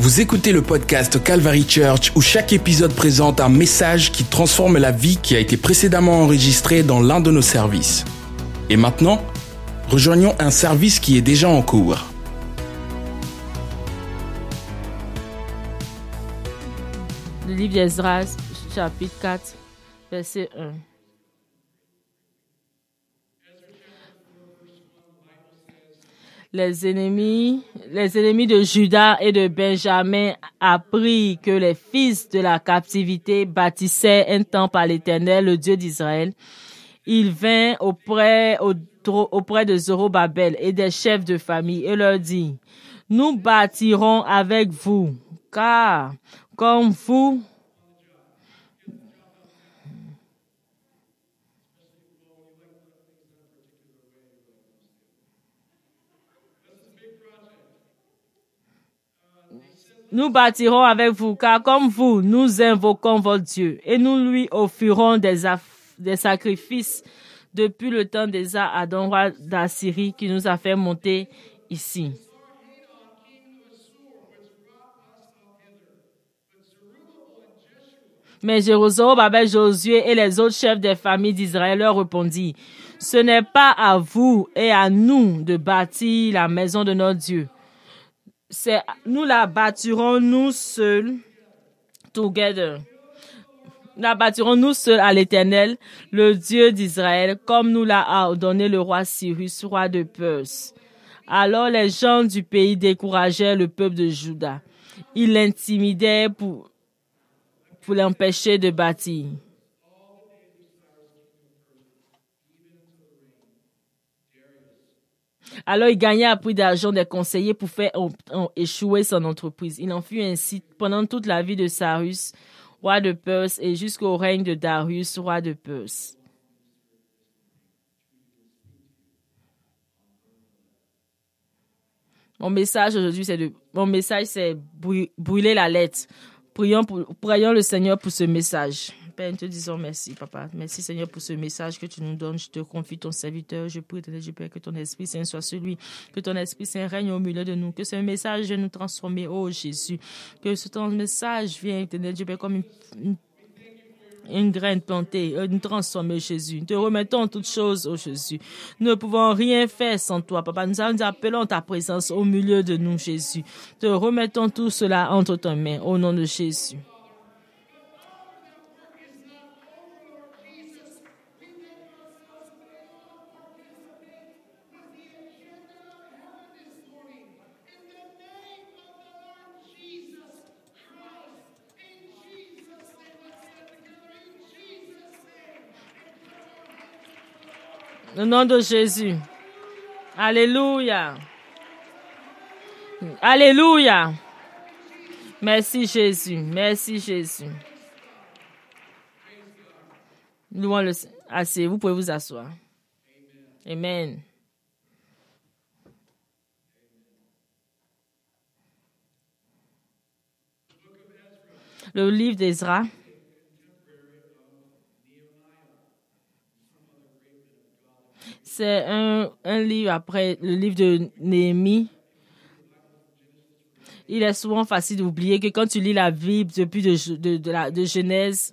Vous écoutez le podcast Calvary Church où chaque épisode présente un message qui transforme la vie qui a été précédemment enregistrée dans l'un de nos services. Et maintenant, rejoignons un service qui est déjà en cours. Le livre d'Esdras, chapitre 4, verset 1. Les ennemis, les ennemis de Judas et de Benjamin apprirent que les fils de la captivité bâtissaient un temple à l'Éternel, le Dieu d'Israël. Ils vinrent auprès, auprès de Zorobabel et des chefs de famille et leur dit, nous bâtirons avec vous, car comme vous, Nous bâtirons avec vous, car comme vous, nous invoquons votre Dieu et nous lui offrirons des, sacrifices depuis le temps des Adon, roi d'Assyrie, qui nous a fait monter ici. Mais Jérusalem, Josué et les autres chefs des familles d'Israël leur répondirent, ce n'est pas à vous et à nous de bâtir la maison de notre Dieu nous la bâtirons nous seuls, together. La bâtirons nous seuls à l'Éternel, le Dieu d'Israël, comme nous l'a ordonné le roi Cyrus, roi de Perse. Alors les gens du pays décourageaient le peuple de Juda. Ils l'intimidaient pour, pour l'empêcher de bâtir. Alors il gagna à prix d'argent des conseillers pour faire échouer son entreprise. Il en fut ainsi pendant toute la vie de Cyrus, roi de Perse, et jusqu'au règne de Darius, roi de Perse. Mon message aujourd'hui, c'est de, mon message, c'est brûler la lettre. Prions, pour, prions le Seigneur pour ce message. Nous te disons merci, Papa. Merci, Seigneur, pour ce message que tu nous donnes. Je te confie ton serviteur. Je prie, je Père, que ton Esprit Saint soit celui, que ton Esprit Saint règne au milieu de nous, que ce message vienne nous transformer, oh Jésus. Que ce ton message vienne, Dieu Père, comme une, une graine plantée, nous transformer, Jésus. Nous te remettons toutes choses, oh Jésus. Nous ne pouvons rien faire sans toi, Papa. Nous appelons ta présence au milieu de nous, Jésus. Te remettons tout cela entre tes mains, au nom de Jésus. Au nom de Jésus. Alléluia. Alléluia. Merci Jésus. Merci Jésus. Louons le assez. Vous pouvez vous asseoir. Amen. Le livre d'Ezra. C'est un, livre après le livre de Néhémie. Il est souvent facile d'oublier que quand tu lis la Bible depuis de, la, de Genèse,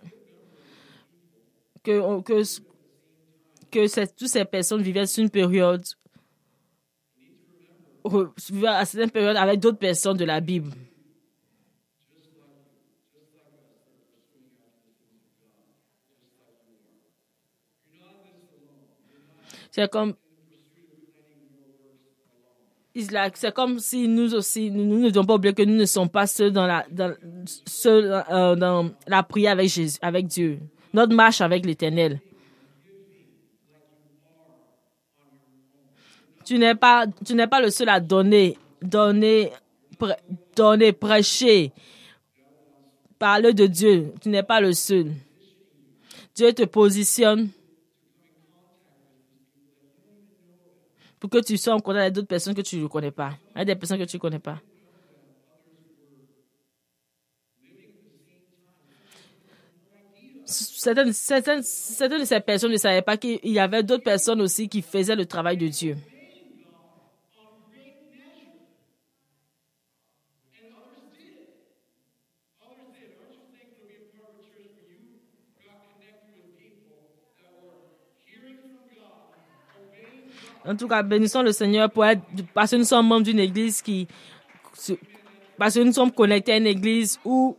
que, que, que toutes ces personnes vivaient sur une période, à certaines périodes avec d'autres personnes de la Bible. C'est comme c'est comme si nous aussi, nous ne devons pas oublier que nous ne sommes pas seuls dans la, dans, seuls, euh, dans la prière avec Jésus, avec Dieu. Notre marche avec l'Éternel. Tu n'es pas, pas le seul à donner, donner, donner, prêcher, parler de Dieu. Tu n'es pas le seul. Dieu te positionne pour que tu sois en contact avec d'autres personnes que tu ne connais pas, avec des personnes que tu ne connais pas. Certaines, certaines, certaines de ces personnes ne savaient pas qu'il y avait d'autres personnes aussi qui faisaient le travail de Dieu. En tout cas, bénissons le Seigneur parce que nous sommes membres d'une église qui, parce que nous sommes connectés à une église où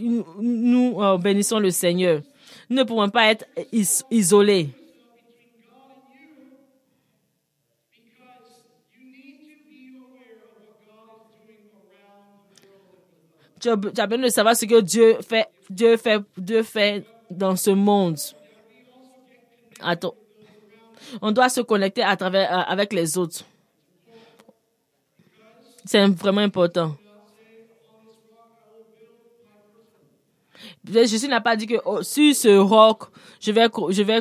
nous euh, bénissons le Seigneur. Nous ne pouvons pas être isolés. Tu as besoin de savoir ce que Dieu fait, Dieu fait, Dieu fait dans ce monde. Attends. On doit se connecter à travers, euh, avec les autres. C'est vraiment important. Jésus n'a pas dit que oh, sur ce roc, je vais, je, vais,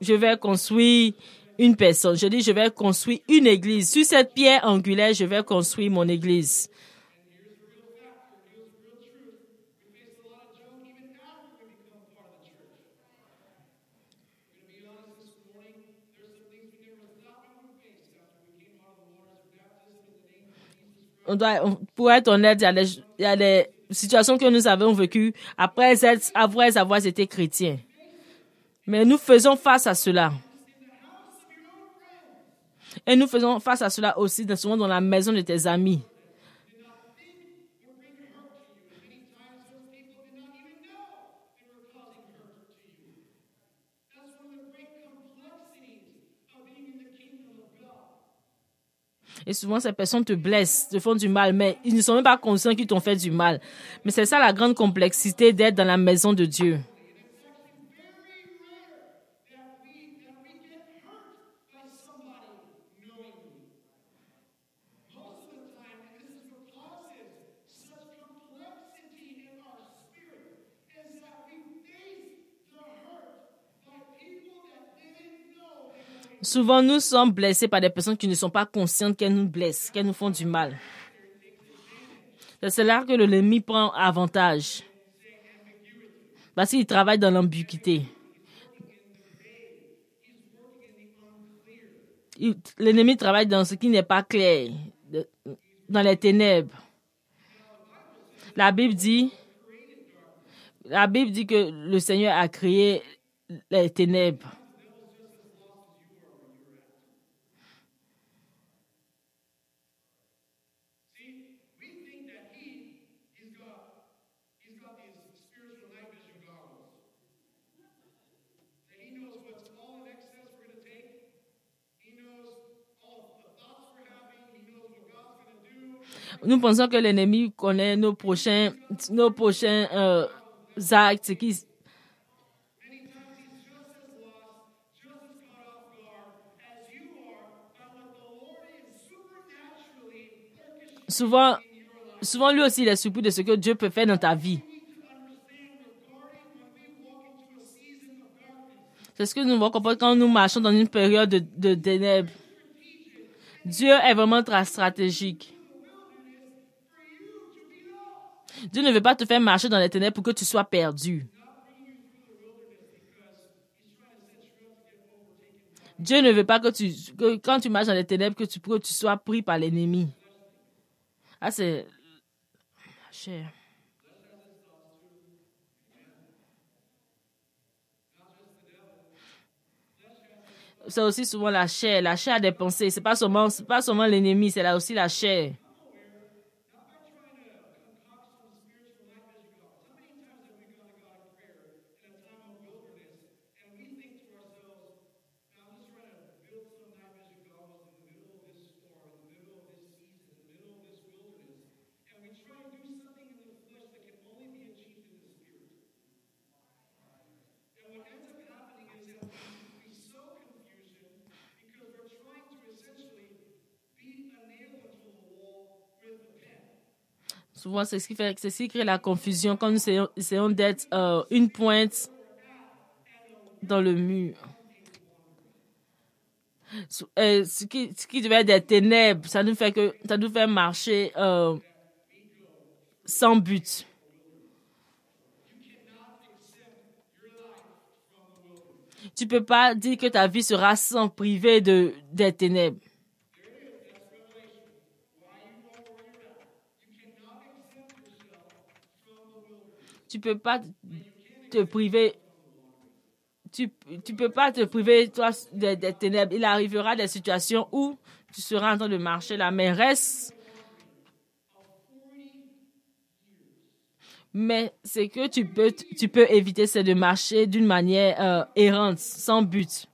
je vais construire une personne. Je dis, je vais construire une église. Sur cette pierre angulaire, je vais construire mon église. On doit, pour être honnête, il y a des situation que nous avons vécue après, après avoir été chrétiens. Mais nous faisons face à cela. Et nous faisons face à cela aussi souvent dans la maison de tes amis. Et souvent, ces personnes te blessent, te font du mal, mais ils ne sont même pas conscients qu'ils t'ont fait du mal. Mais c'est ça la grande complexité d'être dans la maison de Dieu. Souvent, nous sommes blessés par des personnes qui ne sont pas conscientes qu'elles nous blessent, qu'elles nous font du mal. C'est là que l'ennemi prend avantage. Parce qu'il travaille dans l'ambiguïté. L'ennemi travaille dans ce qui n'est pas clair, dans les ténèbres. La Bible dit, la Bible dit que le Seigneur a créé les ténèbres. Nous pensons que l'ennemi connaît nos prochains, nos prochains euh, actes. Souvent, souvent, lui aussi, il est surpris de ce que Dieu peut faire dans ta vie. C'est ce que nous voyons quand nous marchons dans une période de, de ténèbres. Dieu est vraiment très stratégique. Dieu ne veut pas te faire marcher dans les ténèbres pour que tu sois perdu. Dieu ne veut pas que tu, quand tu marches dans les ténèbres, que tu, que tu sois pris par l'ennemi. Ah, c'est cher. C'est aussi souvent la chair. La chair a des pensées. C'est pas seulement, pas seulement l'ennemi, c'est là aussi la chair. C'est ce qui fait, c'est ce qui crée la confusion quand nous essayons, d'être euh, une pointe dans le mur. Euh, ce, qui, devait être des ténèbres, ça nous fait que ça nous fait marcher euh, sans but. Tu peux pas dire que ta vie sera sans privée de des ténèbres. Tu peux pas te priver. tu peux pas te priver, toi, des, ténèbres. Il arrivera des situations où tu seras en train de marcher là, mais reste. Mais ce que tu peux, tu peux éviter, c'est de marcher d'une manière euh, errante, sans but.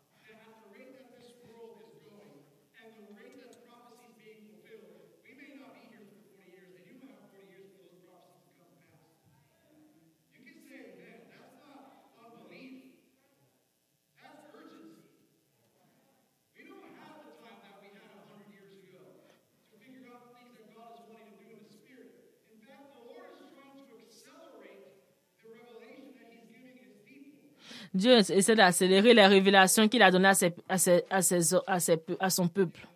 Dieu essaie d'accélérer les révélations qu'il a données à, ses, à, ses, à, ses, à, son peuple.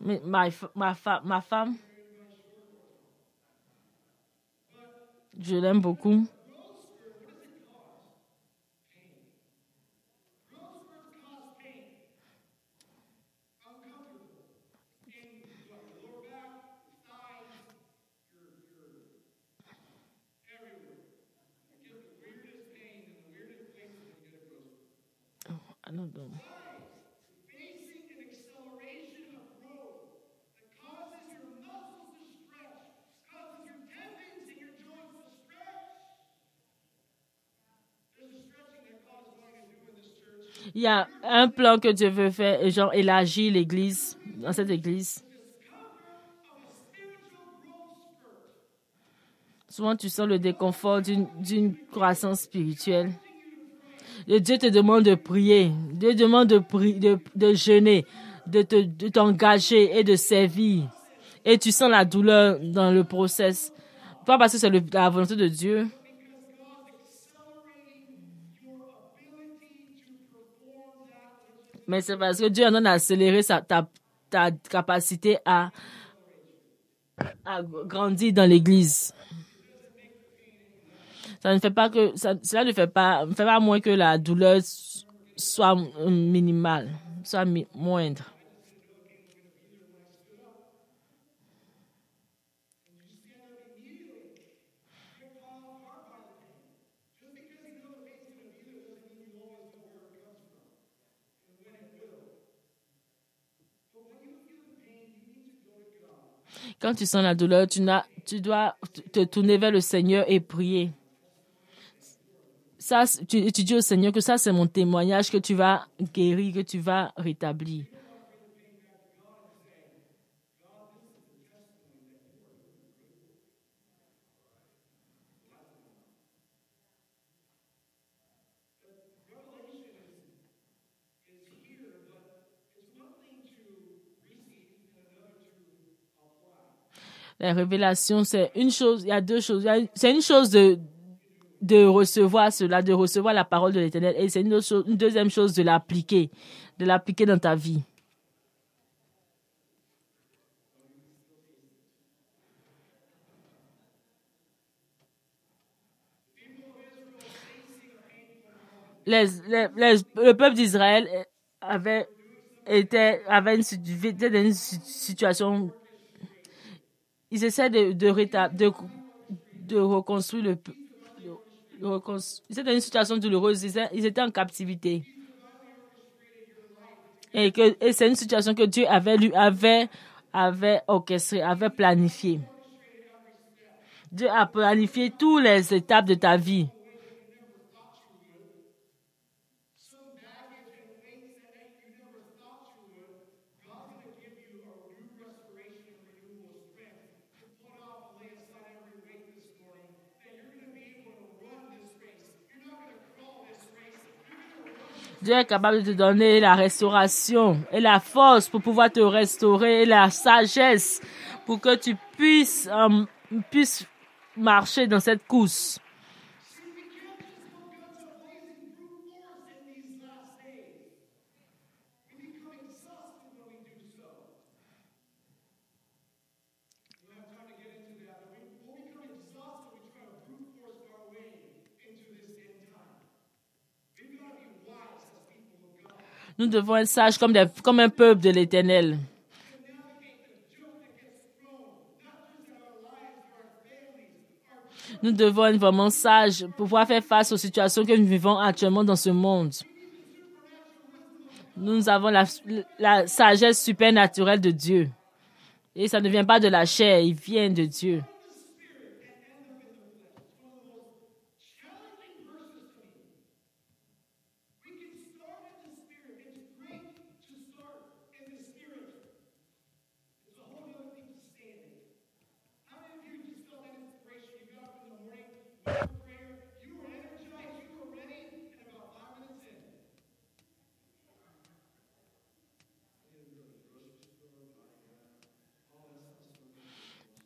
Mais ma, ma, ma femme, je l'aime beaucoup. Il y a un plan que Dieu veut faire, genre élargir l'église, dans cette église. Souvent, tu sens le déconfort d'une croissance spirituelle. Dieu te demande de prier. Dieu te demande de, de, de jeûner, de t'engager et de servir. Et tu sens la douleur dans le process. Pas parce que c'est la volonté de Dieu. Mais c'est parce que Dieu en a accéléré ta, capacité à grandir dans l'église ça ne fait pas que ça, cela ne fait pas, fait pas moins que la douleur soit minimale, soit moindre. Quand tu sens la douleur, tu, tu dois te tourner vers le Seigneur et prier tu dis au Seigneur que ça, c'est mon témoignage, que tu vas guérir, que tu vas rétablir. La révélation, c'est une chose, il y a deux choses. C'est une chose de, de recevoir cela, de recevoir la parole de l'Éternel. Et c'est une, une, deuxième chose de l'appliquer, de l'appliquer dans ta vie. Les, les, le peuple d'Israël avait été avait une, dans une situation. Ils essaient de, de, de, de reconstruire le, c'était une situation douloureuse. Ils étaient en captivité. Et c'est une situation que Dieu avait, lui, avait, avait orchestrée, avait planifiée. Dieu a planifié toutes les étapes de ta vie. Dieu est capable de te donner la restauration et la force pour pouvoir te restaurer et la sagesse pour que tu puisses, euh, puisses marcher dans cette course. Nous devons être sages comme, un peuple de l'Éternel. Nous devons être vraiment sages pour pouvoir faire face aux situations que nous vivons actuellement dans ce monde. Nous avons la, la sagesse supernaturelle de Dieu. Et ça ne vient pas de la chair, il vient de Dieu.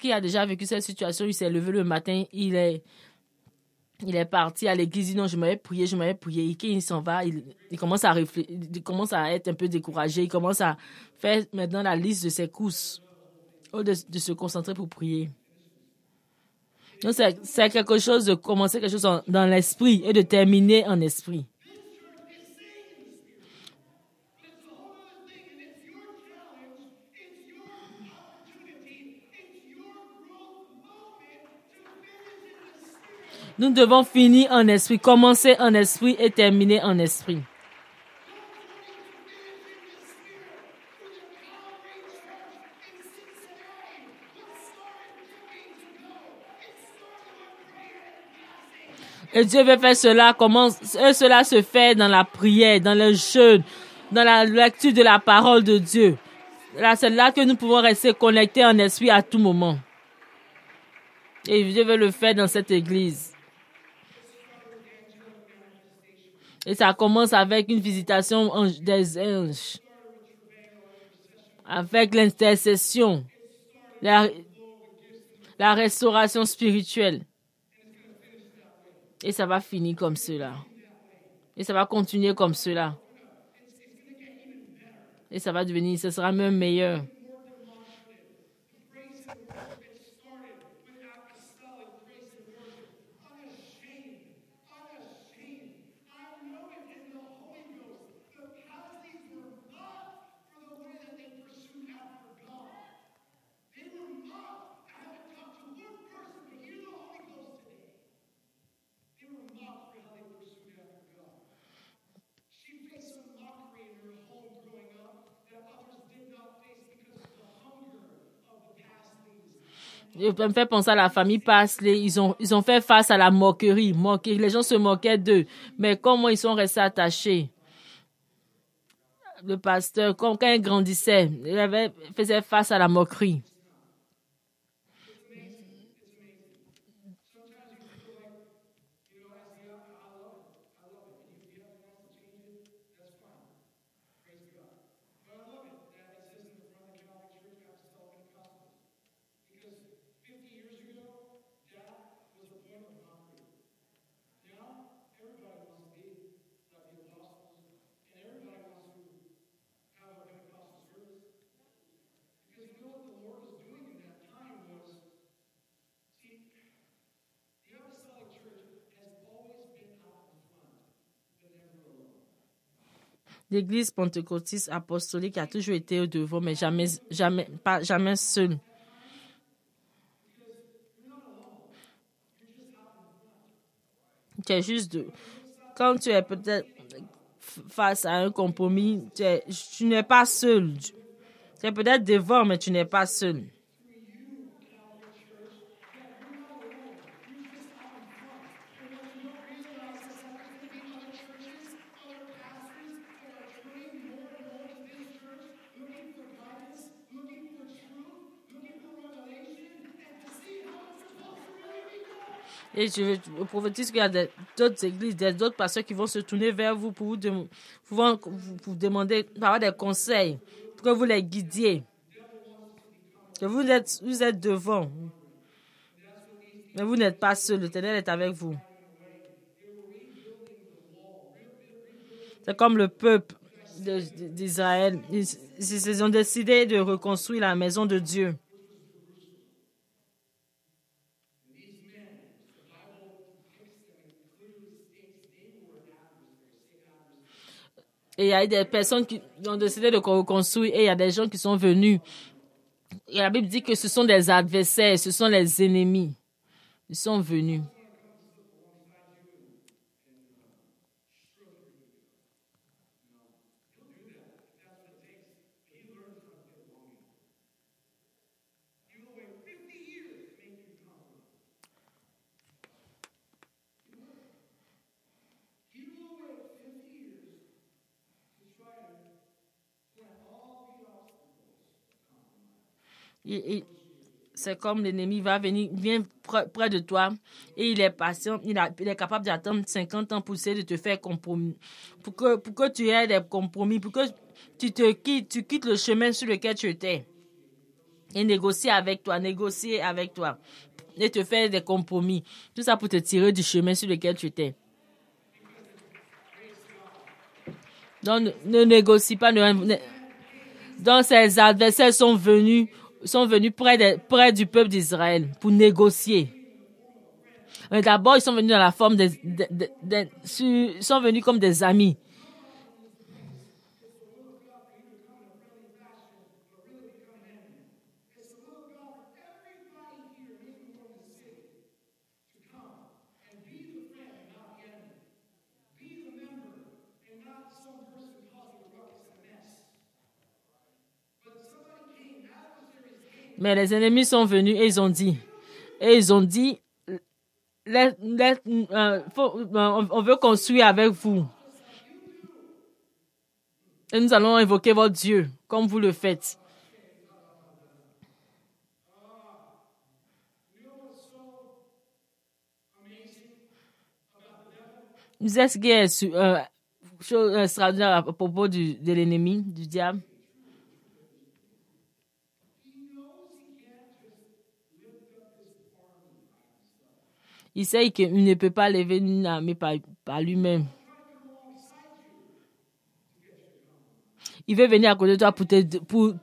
Qui a déjà vécu cette situation, il s'est levé le matin, il est, il est parti à l'église, il dit non, je m'avais prié, je m'avais prié. Et il s'en va, il, commence à réfléchir, il commence à être un peu découragé, il commence à faire maintenant la liste de ses courses, au de, de se concentrer pour prier. Donc c'est quelque chose de commencer quelque chose dans l'esprit et de terminer en esprit. Nous devons finir en esprit, commencer en esprit et terminer en esprit. Et Dieu veut faire cela, comment cela se fait dans la prière, dans le jeûne, dans la lecture de la parole de Dieu. C'est là que nous pouvons rester connectés en esprit à tout moment. Et Dieu veut le faire dans cette église. Et ça commence avec une visitation des anges, avec l'intercession, la, restauration spirituelle. Et ça va finir comme cela. Et ça va continuer comme cela. Et ça va devenir, ce sera même meilleur. Je me fait penser à la famille Pasley. Ils ont, ils ont fait face à la moquerie. moquerie. Les gens se moquaient d'eux. Mais comment ils sont restés attachés? Le pasteur, quand il grandissait, il avait, faisait face à la moquerie. L'Église pentecôtiste apostolique a toujours été au devant, mais jamais, jamais, pas, jamais seule. Juste de, quand tu es peut-être face à un compromis, tu n'es pas seul. Tu es peut-être devant, mais tu n'es pas seul. Et je prophétise qu'il y a d'autres églises, d'autres pasteurs qui vont se tourner vers vous pour vous, demander par des conseils, pour que vous les guidiez. Que vous êtes, vous êtes devant. Mais vous n'êtes pas seul, l'Éternel est avec vous. C'est comme le peuple d'Israël. ils ont décidé de reconstruire la maison de Dieu. Et il y a des personnes qui ont décidé de reconstruire et il y a des gens qui sont venus. Et la Bible dit que ce sont des adversaires, ce sont les ennemis. Ils sont venus. C'est comme l'ennemi va venir, vient près de toi et il est patient, il, est capable d'attendre 50 ans pour essayer de te faire compromis. Pour que, pour que tu aies des compromis, pour que tu te quittes, tu quittes le chemin sur lequel tu étais. Et négocier avec toi, négocier avec toi. Et te faire des compromis. Tout ça pour te tirer du chemin sur lequel tu étais. Donc, ne, négocie pas. donc, ses adversaires sont venus sont venus près, près du peuple d'Israël pour négocier. D'abord, ils sont venus dans la forme des, ils sont venus comme des amis. Mais les ennemis sont venus et ils ont dit, et ils ont dit, euh, on veut construire avec vous. Et nous allons invoquer votre Dieu, comme vous le faites. Vous est euh, extraordinaire à propos de l'ennemi, du diable? Il sait qu'il ne peut pas lever une armée par, lui-même. Il veut venir à côté de toi pour te, pour,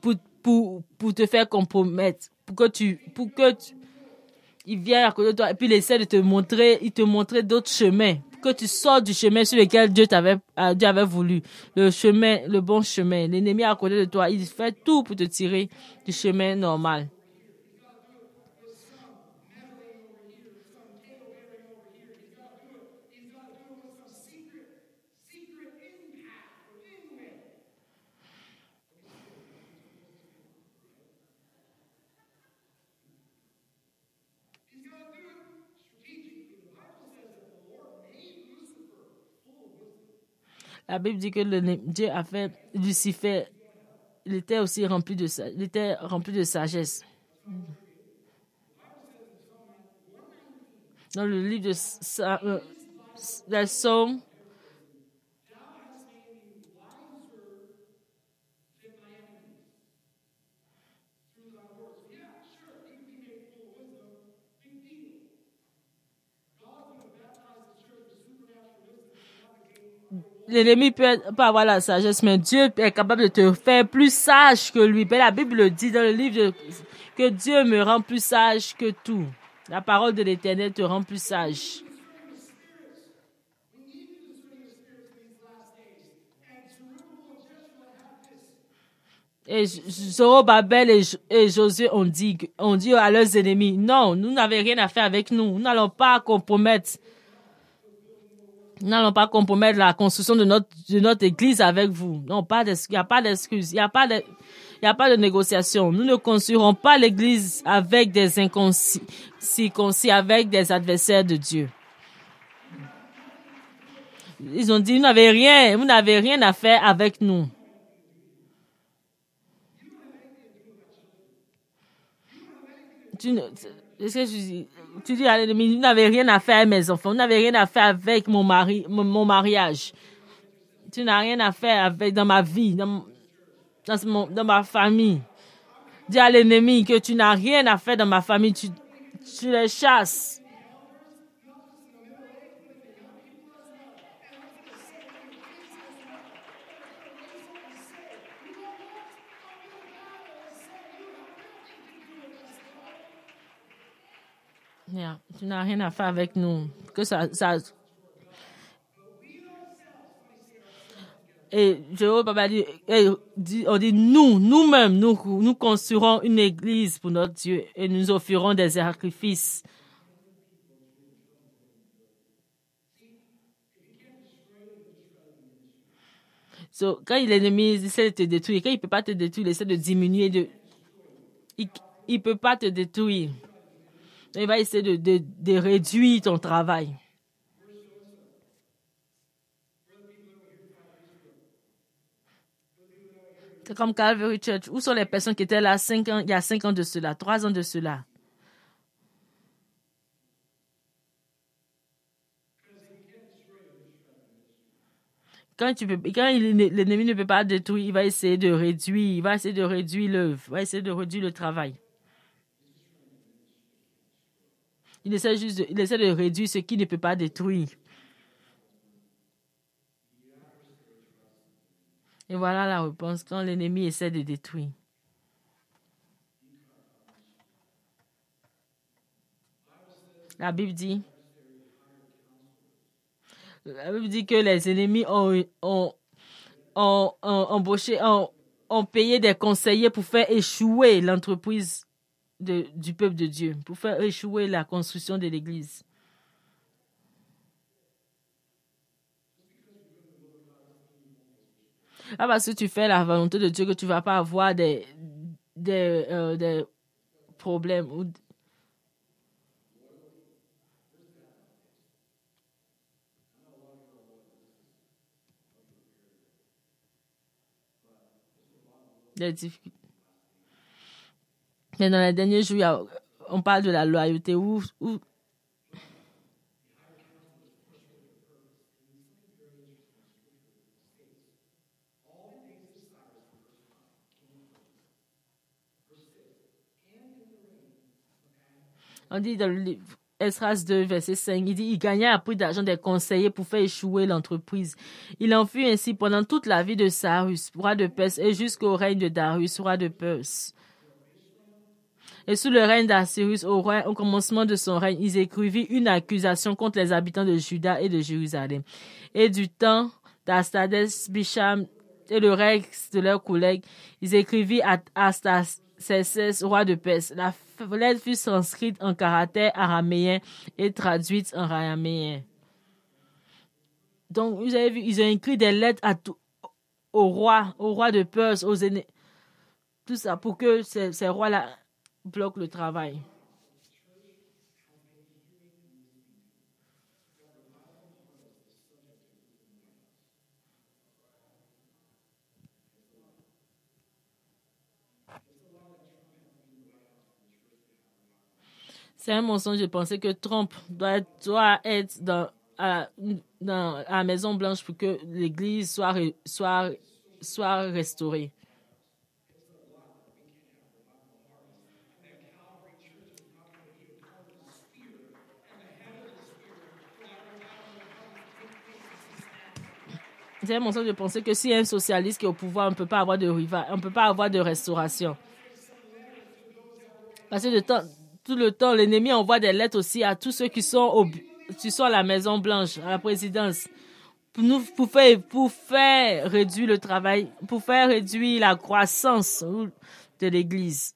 pour, pour, te faire compromettre. Pour que tu, pour que il vient à côté de toi et puis il essaie de te montrer, il te montrer d'autres chemins. Pour que tu sors du chemin sur lequel Dieu t'avait, euh, Dieu avait voulu. Le chemin, le bon chemin. L'ennemi à côté de toi, il fait tout pour te tirer du chemin normal. La Bible dit que le, Dieu a fait Lucifer, il était aussi rempli de, il était rempli de sagesse. Dans le livre de, euh, de l'ennemi peut pas avoir la sagesse, mais Dieu est capable de te faire plus sage que lui. la Bible dit dans le livre que Dieu me rend plus sage que tout. La parole de l'Éternel te rend plus sage. Et Zorobabel et, et Josué ont dit, ont dit à leurs ennemis, non, nous n'avons rien à faire avec nous. Nous n'allons pas compromettre n'allons pas compromettre la construction de notre, de notre église avec vous. Non, pas il n'y a pas d'excuse. Il n'y a pas de, il a pas de négociation. Nous ne construirons pas l'église avec des inconscients, avec des adversaires de Dieu. Ils ont dit, vous n'avez rien, vous n'avez rien à faire avec nous. Tu ce que je dis? Tu dis à l'ennemi, vous n'avez rien à faire avec mes enfants, vous n'avez rien à faire avec mon mari, mon, mariage. Tu n'as rien à faire avec dans ma vie, dans, dans, dans ma famille. Dis à l'ennemi que tu n'as rien à faire dans ma famille, tu, tu les chasses. Yeah. Tu n'as rien à faire avec nous. Que ça. Et Jérôme Papa dit, on dit nous, nous-mêmes, nous, nous construirons une église pour notre Dieu et nous offrirons des sacrifices. So, quand l'ennemi essaie de te détruire, quand il ne peut pas te détruire, il essaie de diminuer, de... il ne peut pas te détruire. Il va essayer de, de, de réduire ton travail. C'est comme Calvary Church. Où sont les personnes qui étaient là cinq ans, il y a cinq ans de cela, trois ans de cela? Quand, tu quand l'ennemi ne peut pas détruire, il va essayer de réduire, il va essayer de réduire l'œuvre, il va essayer de réduire le travail. Il essaie juste de, réduire ce qui ne peut pas détruire. Et voilà la réponse quand l'ennemi essaie de détruire. La Bible dit, la Bible dit que les ennemis ont, ont, ont, embauché, ont, ont payé des conseillers pour faire échouer l'entreprise du peuple de Dieu, pour faire échouer la construction de l'Église. Ah, parce que tu fais la volonté de Dieu que tu ne vas pas avoir des, des, euh, des problèmes. Ou... Des difficultés. Mais dans les derniers jours, on parle de la loyauté où, On dit dans le livre Esdras 2, verset 5, il dit, il gagna un prix d'argent des conseillers pour faire échouer l'entreprise. Il en fut ainsi pendant toute la vie de Sarus, roi de Perse, et jusqu'au règne de Darius, roi de Perse. Et sous le règne d'Assyrus, au, au commencement de son règne, ils écrivirent une accusation contre les habitants de Juda et de Jérusalem. Et du temps d'Astades, Bisham et le reste de leurs collègues, ils écrivirent à Astacès, roi de Perse. La lettre fut transcrite en caractère araméen et traduite en araméen. Donc, vous avez vu, ils ont écrit des lettres au roi, au roi de Perse, aux aînés. Tout ça pour que ces rois-là bloquent le travail. C'est un mensonge de penser que Trump doit, doit être dans, à, dans, la Maison Blanche pour que l'Église soit, soit, soit restaurée. C'est un mensonge de penser que si un socialiste qui est au pouvoir, on ne peut pas avoir de rival, on peut pas avoir de restauration. Parce que de tout le temps, l'ennemi envoie des lettres aussi à tous ceux qui sont, au, qui sont à la Maison Blanche, à la présidence, pour, nous, pour, faire, pour faire réduire le travail, pour faire réduire la croissance de l'Église.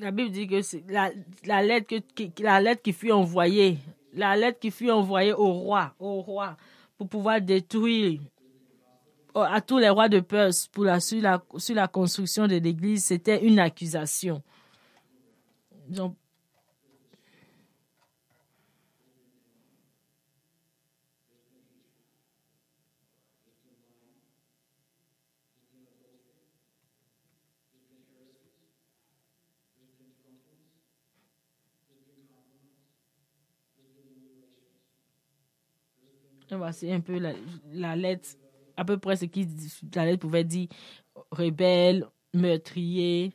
La Bible dit que la, lettre que, qui, la lettre qui fut envoyée, la lettre qui fut envoyée au roi, au roi, pour pouvoir détruire à tous les rois de Perse pour la, sur la construction de l'église, c'était une accusation. Donc, C'est un peu la, lettre, à peu près ce qui la lettre pouvait dire rebelle, meurtrier,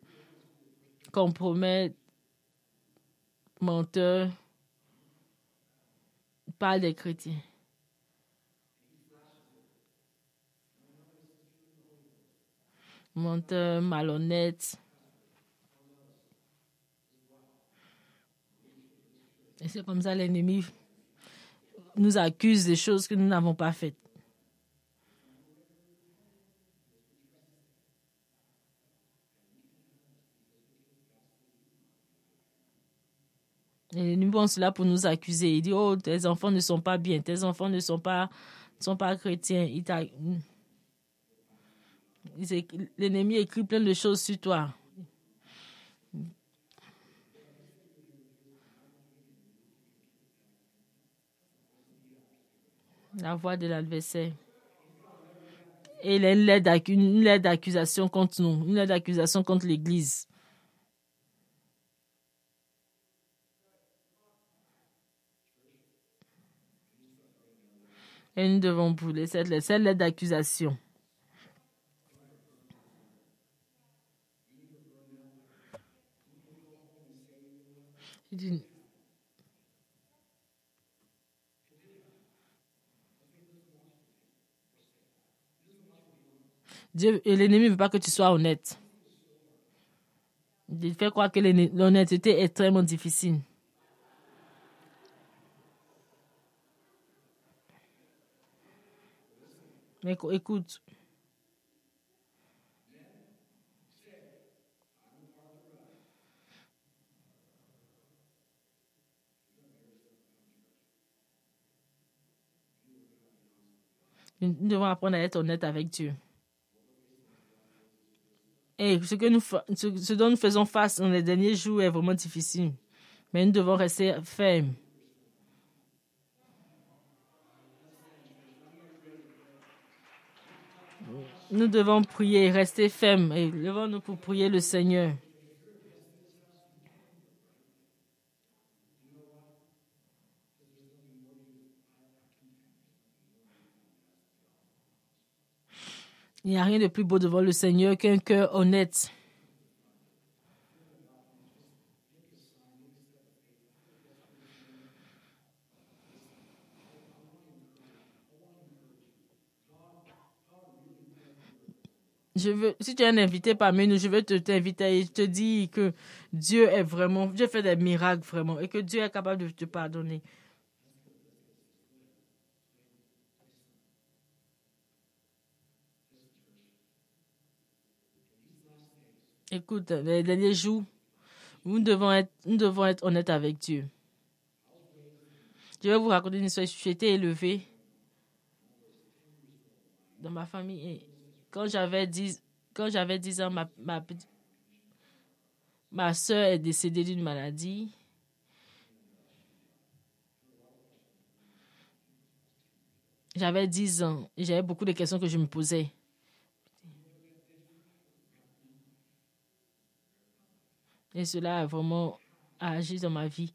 compromettre, menteur. Parle des chrétiens. Menteur, malhonnête. Et c'est comme ça l'ennemi nous accuse des choses que nous n'avons pas faites. Et nous pensons cela pour nous accuser. Il dit, oh, tes enfants ne sont pas bien, tes enfants ne sont pas, sont pas chrétiens. L'ennemi écrit plein de choses sur toi. La voix de l'adversaire. Et une lettre d'accusation contre nous, une lettre d'accusation contre l'Église. Et nous devons brûler cette lettre, cette lettre d'accusation. Dieu l'ennemi ne veut pas que tu sois honnête. Il fait croire que l'honnêteté est très difficile. Mais écoute. Nous devons apprendre à être honnête avec Dieu. Et ce, que nous, dont nous faisons face dans les derniers jours est vraiment difficile. Mais nous devons rester fermes. Nous devons prier, rester fermes et levons-nous pour prier le Seigneur. Il n'y a rien de plus beau devant le Seigneur qu'un cœur honnête. Je veux, si tu es un invité parmi nous, je veux te t'inviter et te dire que Dieu est vraiment, Dieu fait des miracles vraiment et que Dieu est capable de te pardonner. Écoute, les derniers jours, nous devons être, nous devons être honnêtes avec Dieu. Je vais vous raconter une histoire. J'ai été élevée dans ma famille. quand j'avais 10, quand j'avais 10 ans, ma, ma, ma soeur est décédée d'une maladie. J'avais 10 ans et j'avais beaucoup de questions que je me posais. Et cela a vraiment agi dans ma vie.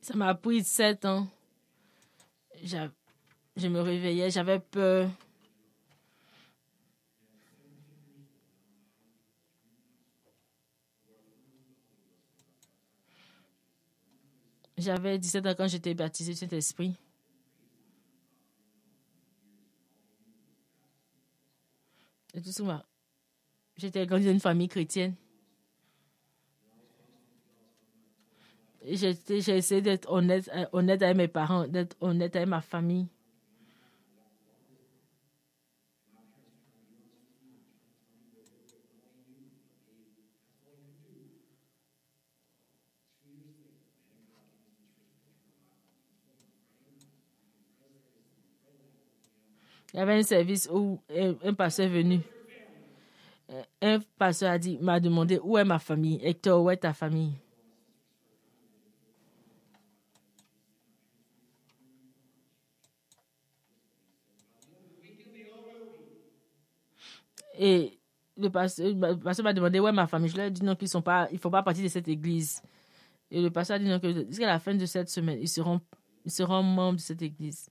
Ça m'a pris sept ans. Je me réveillais, j'avais peur. J'avais 17 ans quand j'étais baptisé du Saint-Esprit. Et tout ça J'étais grandi dans une famille chrétienne. J'ai essayé d'être honnête, euh, honnête avec mes parents, d'être honnête avec ma famille. Il y avait un service où un pasteur est venu un pasteur a dit, m'a demandé où est ma famille? Hector, où est ta famille? Et le pasteur, m'a demandé où est ma famille? Je lui ai dit non, qu'ils sont pas, ils font pas partie de cette église. Et le pasteur a dit non, jusqu'à la fin de cette semaine, ils seront, ils seront membres de cette église.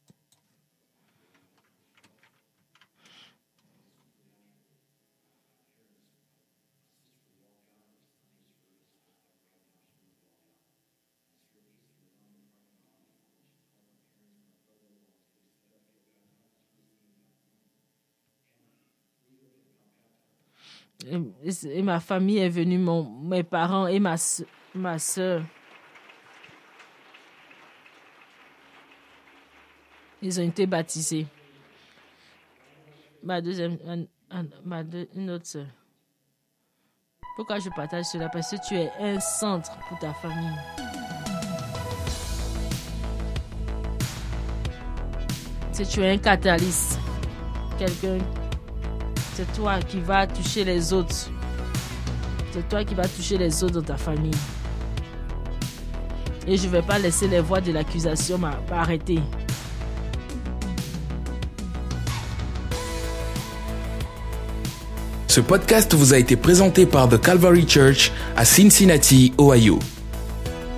Et, ma famille est venue, mon, mes parents et ma, ma soeur. Ils ont été baptisés. Ma deuxième, ma une autre soeur. Pourquoi je partage cela? Parce que tu es un centre pour ta famille. Si tu es un catalyste, quelqu'un, c'est toi qui vas toucher les autres. C'est toi qui vas toucher les autres dans ta famille. Et je ne vais pas laisser les voix de l'accusation m'arrêter. Ce podcast vous a été présenté par The Calvary Church à Cincinnati, Ohio.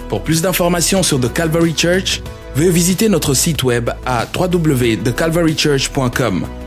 Pour plus d'informations sur The Calvary Church, veuillez visiter notre site web à www.thecalvarychurch.com.